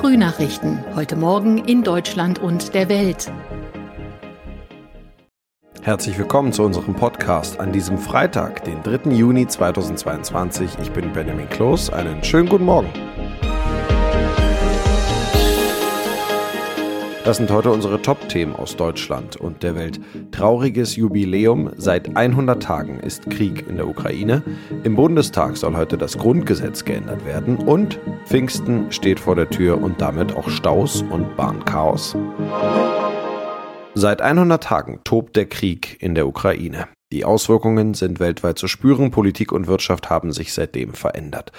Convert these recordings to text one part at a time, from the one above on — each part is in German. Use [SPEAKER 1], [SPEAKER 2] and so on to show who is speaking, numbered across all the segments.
[SPEAKER 1] Frühnachrichten. Heute Morgen in Deutschland und der Welt.
[SPEAKER 2] Herzlich willkommen zu unserem Podcast an diesem Freitag, den 3. Juni 2022. Ich bin Benjamin Kloß. Einen schönen guten Morgen. Das sind heute unsere Top-Themen aus Deutschland und der Welt. Trauriges Jubiläum. Seit 100 Tagen ist Krieg in der Ukraine. Im Bundestag soll heute das Grundgesetz geändert werden. Und Pfingsten steht vor der Tür und damit auch Staus und Bahnchaos. Seit 100 Tagen tobt der Krieg in der Ukraine. Die Auswirkungen sind weltweit zu spüren, Politik und Wirtschaft haben sich seitdem verändert.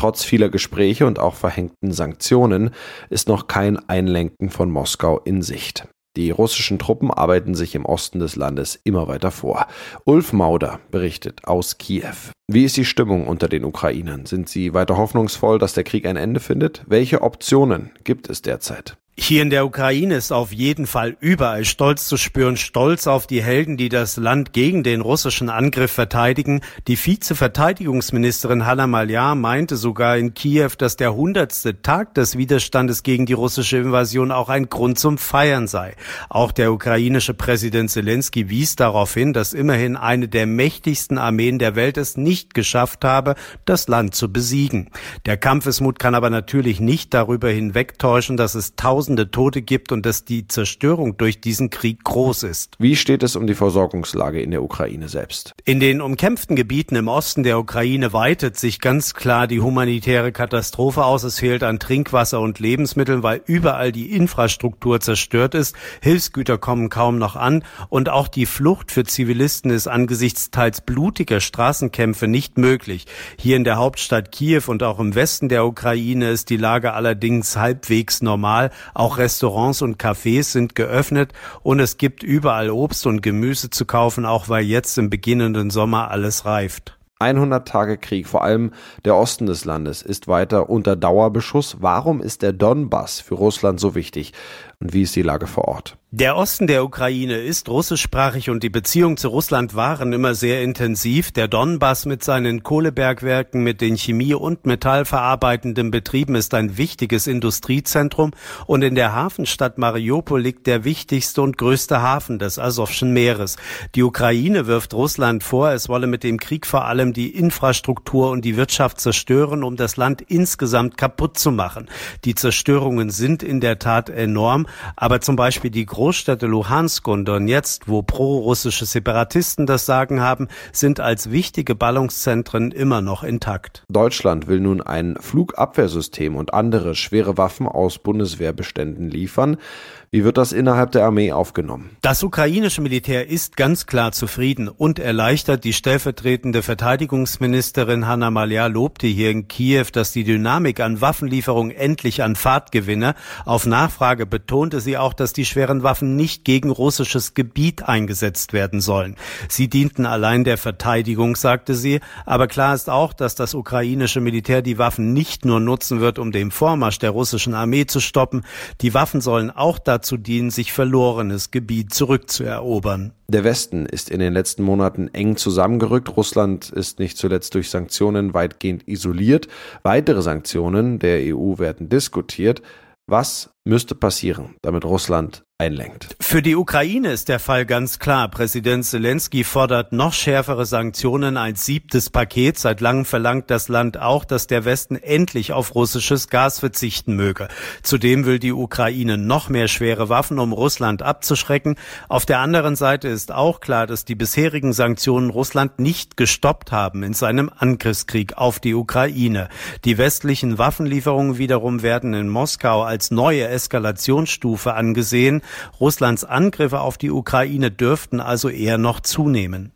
[SPEAKER 2] Trotz vieler Gespräche und auch verhängten Sanktionen ist noch kein Einlenken von Moskau in Sicht. Die russischen Truppen arbeiten sich im Osten des Landes immer weiter vor. Ulf Mauder berichtet aus Kiew. Wie ist die Stimmung unter den Ukrainern? Sind sie weiter hoffnungsvoll, dass der Krieg ein Ende findet? Welche Optionen gibt es derzeit?
[SPEAKER 3] Hier in der Ukraine ist auf jeden Fall überall Stolz zu spüren, Stolz auf die Helden, die das Land gegen den russischen Angriff verteidigen. Die Vize-Verteidigungsministerin Hanna Maliar meinte sogar in Kiew, dass der hundertste Tag des Widerstandes gegen die russische Invasion auch ein Grund zum Feiern sei. Auch der ukrainische Präsident Zelensky wies darauf hin, dass immerhin eine der mächtigsten Armeen der Welt es nicht geschafft habe, das Land zu besiegen. Der Kampfesmut kann aber natürlich nicht darüber hinwegtäuschen, dass es tausend Tausende Tote gibt und dass die Zerstörung durch diesen Krieg groß ist.
[SPEAKER 2] Wie steht es um die Versorgungslage in der Ukraine selbst?
[SPEAKER 3] In den umkämpften Gebieten im Osten der Ukraine weitet sich ganz klar die humanitäre Katastrophe aus. Es fehlt an Trinkwasser und Lebensmitteln, weil überall die Infrastruktur zerstört ist. Hilfsgüter kommen kaum noch an und auch die Flucht für Zivilisten ist angesichts teils blutiger Straßenkämpfe nicht möglich. Hier in der Hauptstadt Kiew und auch im Westen der Ukraine ist die Lage allerdings halbwegs normal. Auch Restaurants und Cafés sind geöffnet und es gibt überall Obst und Gemüse zu kaufen, auch weil jetzt im beginnenden Sommer alles reift.
[SPEAKER 2] 100 Tage Krieg, vor allem der Osten des Landes, ist weiter unter Dauerbeschuss. Warum ist der Donbass für Russland so wichtig? Und wie ist die Lage vor Ort?
[SPEAKER 3] Der Osten der Ukraine ist russischsprachig und die Beziehungen zu Russland waren immer sehr intensiv. Der Donbass mit seinen Kohlebergwerken, mit den Chemie- und Metallverarbeitenden Betrieben ist ein wichtiges Industriezentrum und in der Hafenstadt Mariupol liegt der wichtigste und größte Hafen des Asowschen Meeres. Die Ukraine wirft Russland vor, es wolle mit dem Krieg vor allem die Infrastruktur und die Wirtschaft zerstören, um das Land insgesamt kaputt zu machen. Die Zerstörungen sind in der Tat enorm, aber zum Beispiel die Großstädte Luhansk und Donetsk, wo pro-russische Separatisten das Sagen haben, sind als wichtige Ballungszentren immer noch intakt.
[SPEAKER 2] Deutschland will nun ein Flugabwehrsystem und andere schwere Waffen aus Bundeswehrbeständen liefern. Wie wird das innerhalb der Armee aufgenommen?
[SPEAKER 3] Das ukrainische Militär ist ganz klar zufrieden und erleichtert. Die stellvertretende Verteidigungsministerin Hanna Malia lobte hier in Kiew, dass die Dynamik an Waffenlieferungen endlich an Fahrt gewinne. Auf Nachfrage betonte sie auch, dass die schweren Waffen nicht gegen russisches Gebiet eingesetzt werden sollen. Sie dienten allein der Verteidigung, sagte sie. Aber klar ist auch, dass das ukrainische Militär die Waffen nicht nur nutzen wird, um den Vormarsch der russischen Armee zu stoppen. Die Waffen sollen auch dazu dazu dienen, sich verlorenes Gebiet zurückzuerobern.
[SPEAKER 2] Der Westen ist in den letzten Monaten eng zusammengerückt. Russland ist nicht zuletzt durch Sanktionen weitgehend isoliert. Weitere Sanktionen der EU werden diskutiert. Was müsste passieren, damit Russland einlenkt.
[SPEAKER 3] Für die Ukraine ist der Fall ganz klar. Präsident Zelensky fordert noch schärfere Sanktionen als siebtes Paket. Seit langem verlangt das Land auch, dass der Westen endlich auf russisches Gas verzichten möge. Zudem will die Ukraine noch mehr schwere Waffen, um Russland abzuschrecken. Auf der anderen Seite ist auch klar, dass die bisherigen Sanktionen Russland nicht gestoppt haben in seinem Angriffskrieg auf die Ukraine. Die westlichen Waffenlieferungen wiederum werden in Moskau als neue Eskalationsstufe angesehen. Russlands Angriffe auf die Ukraine dürften also eher noch zunehmen.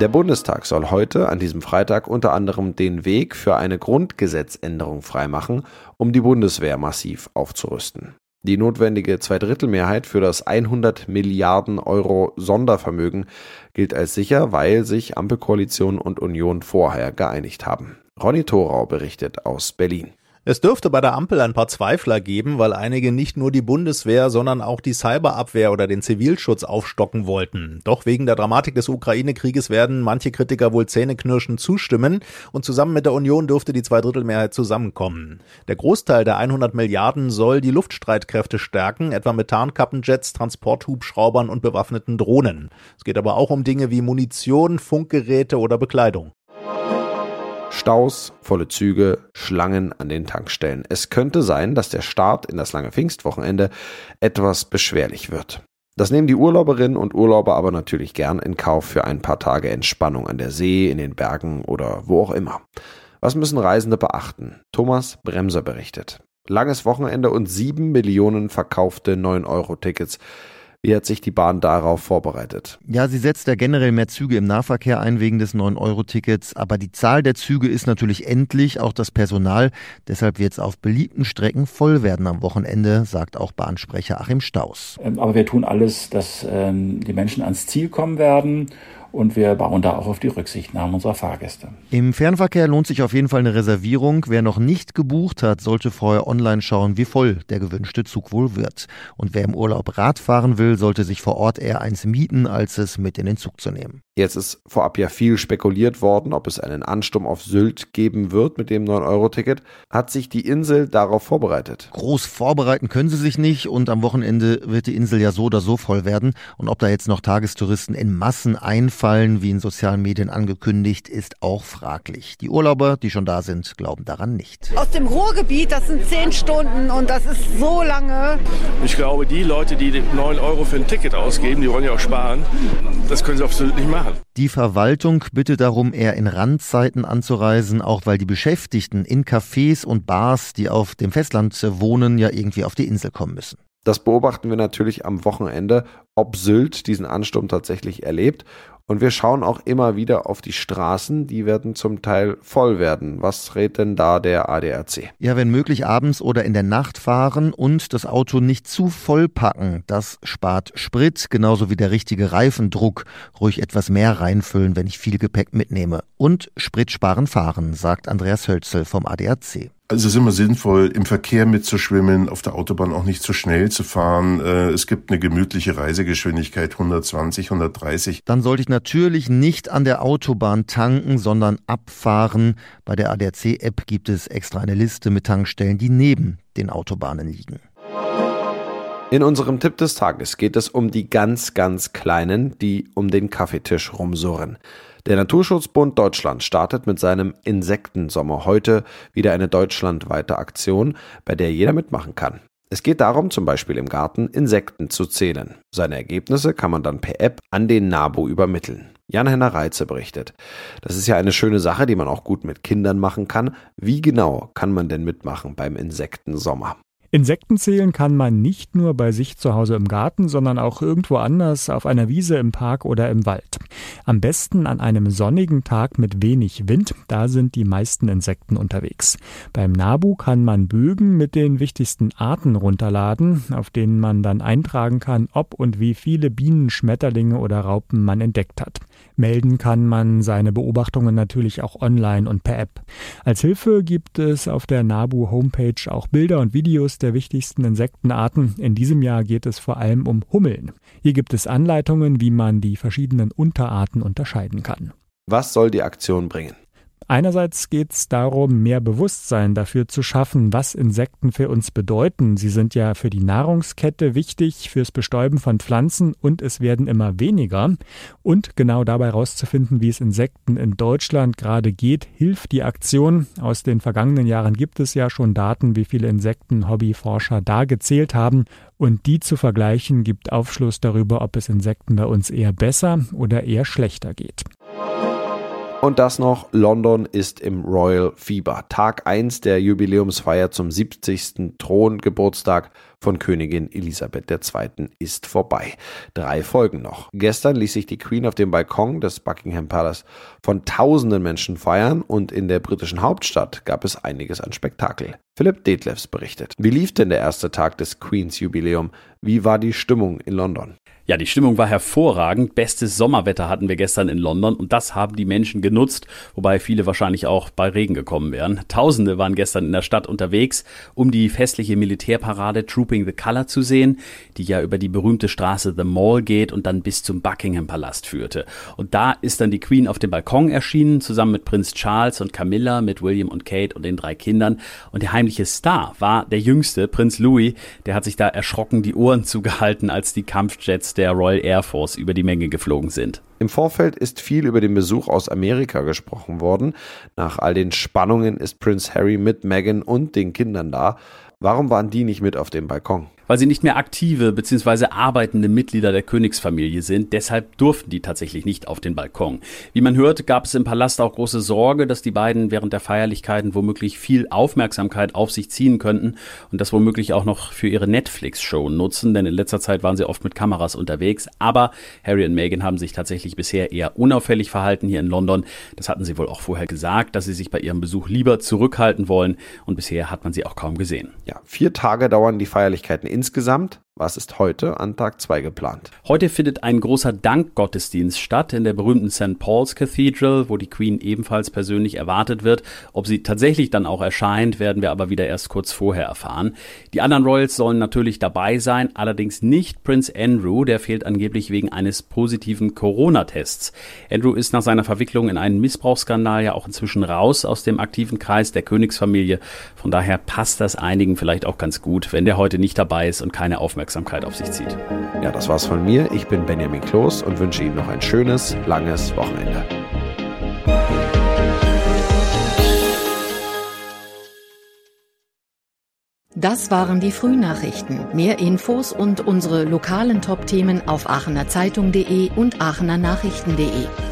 [SPEAKER 2] Der Bundestag soll heute, an diesem Freitag, unter anderem den Weg für eine Grundgesetzänderung freimachen, um die Bundeswehr massiv aufzurüsten. Die notwendige Zweidrittelmehrheit für das 100 Milliarden Euro Sondervermögen gilt als sicher, weil sich Ampelkoalition und Union vorher geeinigt haben. Ronny Thorau berichtet aus Berlin.
[SPEAKER 4] Es dürfte bei der Ampel ein paar Zweifler geben, weil einige nicht nur die Bundeswehr, sondern auch die Cyberabwehr oder den Zivilschutz aufstocken wollten. Doch wegen der Dramatik des Ukraine-Krieges werden manche Kritiker wohl zähneknirschend zustimmen und zusammen mit der Union dürfte die Zweidrittelmehrheit zusammenkommen. Der Großteil der 100 Milliarden soll die Luftstreitkräfte stärken, etwa mit Tarnkappenjets, Transporthubschraubern und bewaffneten Drohnen. Es geht aber auch um Dinge wie Munition, Funkgeräte oder Bekleidung.
[SPEAKER 2] Staus, volle Züge, Schlangen an den Tankstellen. Es könnte sein, dass der Start in das lange Pfingstwochenende etwas beschwerlich wird. Das nehmen die Urlauberinnen und Urlauber aber natürlich gern in Kauf für ein paar Tage Entspannung an der See, in den Bergen oder wo auch immer. Was müssen Reisende beachten? Thomas Bremser berichtet. Langes Wochenende und sieben Millionen verkaufte 9-Euro-Tickets. Wie hat sich die Bahn darauf vorbereitet?
[SPEAKER 5] Ja, sie setzt ja generell mehr Züge im Nahverkehr ein wegen des 9-Euro-Tickets. Aber die Zahl der Züge ist natürlich endlich, auch das Personal. Deshalb wird es auf beliebten Strecken voll werden am Wochenende, sagt auch Bahnsprecher Achim Staus.
[SPEAKER 6] Ähm, aber wir tun alles, dass ähm, die Menschen ans Ziel kommen werden und wir bauen da auch auf die Rücksichtnahme unserer Fahrgäste.
[SPEAKER 5] Im Fernverkehr lohnt sich auf jeden Fall eine Reservierung. Wer noch nicht gebucht hat, sollte vorher online schauen, wie voll der gewünschte Zug wohl wird. Und wer im Urlaub Rad fahren will, sollte sich vor Ort eher eins mieten, als es mit in den Zug zu nehmen.
[SPEAKER 2] Jetzt ist vorab ja viel spekuliert worden, ob es einen Ansturm auf Sylt geben wird mit dem 9-Euro-Ticket. Hat sich die Insel darauf vorbereitet?
[SPEAKER 5] Groß vorbereiten können sie sich nicht und am Wochenende wird die Insel ja so oder so voll werden. Und ob da jetzt noch Tagestouristen in Massen einfallen, wie in sozialen Medien angekündigt, ist auch fraglich. Die Urlauber, die schon da sind, glauben daran nicht.
[SPEAKER 7] Aus dem Ruhrgebiet, das sind zehn Stunden und das ist so lange.
[SPEAKER 8] Ich glaube, die Leute, die 9 Euro für ein Ticket ausgeben, die wollen ja auch sparen. Das können sie Sylt nicht machen machen.
[SPEAKER 5] Die Verwaltung bittet darum, eher in Randzeiten anzureisen, auch weil die Beschäftigten in Cafés und Bars, die auf dem Festland wohnen, ja irgendwie auf die Insel kommen müssen.
[SPEAKER 2] Das beobachten wir natürlich am Wochenende, ob Sylt diesen Ansturm tatsächlich erlebt und wir schauen auch immer wieder auf die Straßen, die werden zum Teil voll werden. Was rät denn da der ADAC?
[SPEAKER 5] Ja, wenn möglich abends oder in der Nacht fahren und das Auto nicht zu voll packen. Das spart Sprit, genauso wie der richtige Reifendruck. Ruhig etwas mehr reinfüllen, wenn ich viel Gepäck mitnehme. Und Sprit sparen fahren, sagt Andreas Hölzel vom ADAC.
[SPEAKER 9] Also es ist immer sinnvoll, im Verkehr mitzuschwimmen, auf der Autobahn auch nicht zu schnell zu fahren. Äh, es gibt eine gemütliche Reisegeschwindigkeit 120, 130.
[SPEAKER 5] Dann sollte ich natürlich nicht an der Autobahn tanken, sondern abfahren. Bei der ADAC-App gibt es extra eine Liste mit Tankstellen, die neben den Autobahnen liegen.
[SPEAKER 2] In unserem Tipp des Tages geht es um die ganz, ganz Kleinen, die um den Kaffeetisch rumsurren. Der Naturschutzbund Deutschland startet mit seinem Insektensommer heute wieder eine deutschlandweite Aktion, bei der jeder mitmachen kann. Es geht darum, zum Beispiel im Garten Insekten zu zählen. Seine Ergebnisse kann man dann per App an den NABU übermitteln. Jan-Henner Reitze berichtet. Das ist ja eine schöne Sache, die man auch gut mit Kindern machen kann. Wie genau kann man denn mitmachen beim Insektensommer?
[SPEAKER 10] Insekten zählen kann man nicht nur bei sich zu Hause im Garten, sondern auch irgendwo anders auf einer Wiese, im Park oder im Wald. Am besten an einem sonnigen Tag mit wenig Wind, da sind die meisten Insekten unterwegs. Beim Nabu kann man Bögen mit den wichtigsten Arten runterladen, auf denen man dann eintragen kann, ob und wie viele Bienen, Schmetterlinge oder Raupen man entdeckt hat. Melden kann man seine Beobachtungen natürlich auch online und per App. Als Hilfe gibt es auf der Nabu Homepage auch Bilder und Videos der wichtigsten Insektenarten. In diesem Jahr geht es vor allem um Hummeln. Hier gibt es Anleitungen, wie man die verschiedenen Unterarten unterscheiden kann.
[SPEAKER 2] Was soll die Aktion bringen?
[SPEAKER 10] Einerseits geht es darum, mehr Bewusstsein dafür zu schaffen, was Insekten für uns bedeuten. Sie sind ja für die Nahrungskette wichtig, fürs Bestäuben von Pflanzen und es werden immer weniger. Und genau dabei herauszufinden, wie es Insekten in Deutschland gerade geht, hilft die Aktion. Aus den vergangenen Jahren gibt es ja schon Daten, wie viele Insekten Hobbyforscher da gezählt haben. Und die zu vergleichen gibt Aufschluss darüber, ob es Insekten bei uns eher besser oder eher schlechter geht.
[SPEAKER 2] Und das noch, London ist im Royal Fieber. Tag 1 der Jubiläumsfeier zum 70. Throngeburtstag von Königin Elisabeth II. ist vorbei. Drei Folgen noch. Gestern ließ sich die Queen auf dem Balkon des Buckingham Palace von tausenden Menschen feiern und in der britischen Hauptstadt gab es einiges an Spektakel. Philipp Detlefs berichtet. Wie lief denn der erste Tag des Queens Jubiläum? Wie war die Stimmung in London?
[SPEAKER 11] Ja, die Stimmung war hervorragend. Bestes Sommerwetter hatten wir gestern in London und das haben die Menschen genutzt, wobei viele wahrscheinlich auch bei Regen gekommen wären. Tausende waren gestern in der Stadt unterwegs, um die festliche Militärparade Trooping the Colour zu sehen, die ja über die berühmte Straße The Mall geht und dann bis zum Buckingham Palast führte. Und da ist dann die Queen auf dem Balkon erschienen, zusammen mit Prinz Charles und Camilla, mit William und Kate und den drei Kindern. Und der heimliche Star war der jüngste, Prinz Louis. Der hat sich da erschrocken die Ohren zugehalten, als die Kampfjets der Royal Air Force über die Menge geflogen sind.
[SPEAKER 2] Im Vorfeld ist viel über den Besuch aus Amerika gesprochen worden. Nach all den Spannungen ist Prince Harry mit Meghan und den Kindern da. Warum waren die nicht mit auf dem Balkon?
[SPEAKER 11] Weil sie nicht mehr aktive bzw. arbeitende Mitglieder der Königsfamilie sind. Deshalb durften die tatsächlich nicht auf den Balkon. Wie man hört, gab es im Palast auch große Sorge, dass die beiden während der Feierlichkeiten womöglich viel Aufmerksamkeit auf sich ziehen könnten und das womöglich auch noch für ihre Netflix-Show nutzen, denn in letzter Zeit waren sie oft mit Kameras unterwegs. Aber Harry und Meghan haben sich tatsächlich bisher eher unauffällig verhalten hier in London. Das hatten sie wohl auch vorher gesagt, dass sie sich bei ihrem Besuch lieber zurückhalten wollen und bisher hat man sie auch kaum gesehen.
[SPEAKER 2] Ja, vier Tage dauern die Feierlichkeiten in insgesamt was ist heute an Tag 2 geplant?
[SPEAKER 11] Heute findet ein großer Dankgottesdienst statt in der berühmten St. Paul's Cathedral, wo die Queen ebenfalls persönlich erwartet wird. Ob sie tatsächlich dann auch erscheint, werden wir aber wieder erst kurz vorher erfahren. Die anderen Royals sollen natürlich dabei sein, allerdings nicht Prince Andrew, der fehlt angeblich wegen eines positiven Corona-Tests. Andrew ist nach seiner Verwicklung in einen Missbrauchsskandal ja auch inzwischen raus aus dem aktiven Kreis der Königsfamilie. Von daher passt das einigen vielleicht auch ganz gut, wenn der heute nicht dabei ist und keine Aufmerksamkeit Aufmerksamkeit auf sich zieht.
[SPEAKER 2] Ja, das war's von mir. Ich bin Benjamin Kloß und wünsche Ihnen noch ein schönes, langes Wochenende.
[SPEAKER 1] Das waren die Frühnachrichten. Mehr Infos und unsere lokalen Top-Themen auf aachenerzeitung.de und aachenernachrichten.de.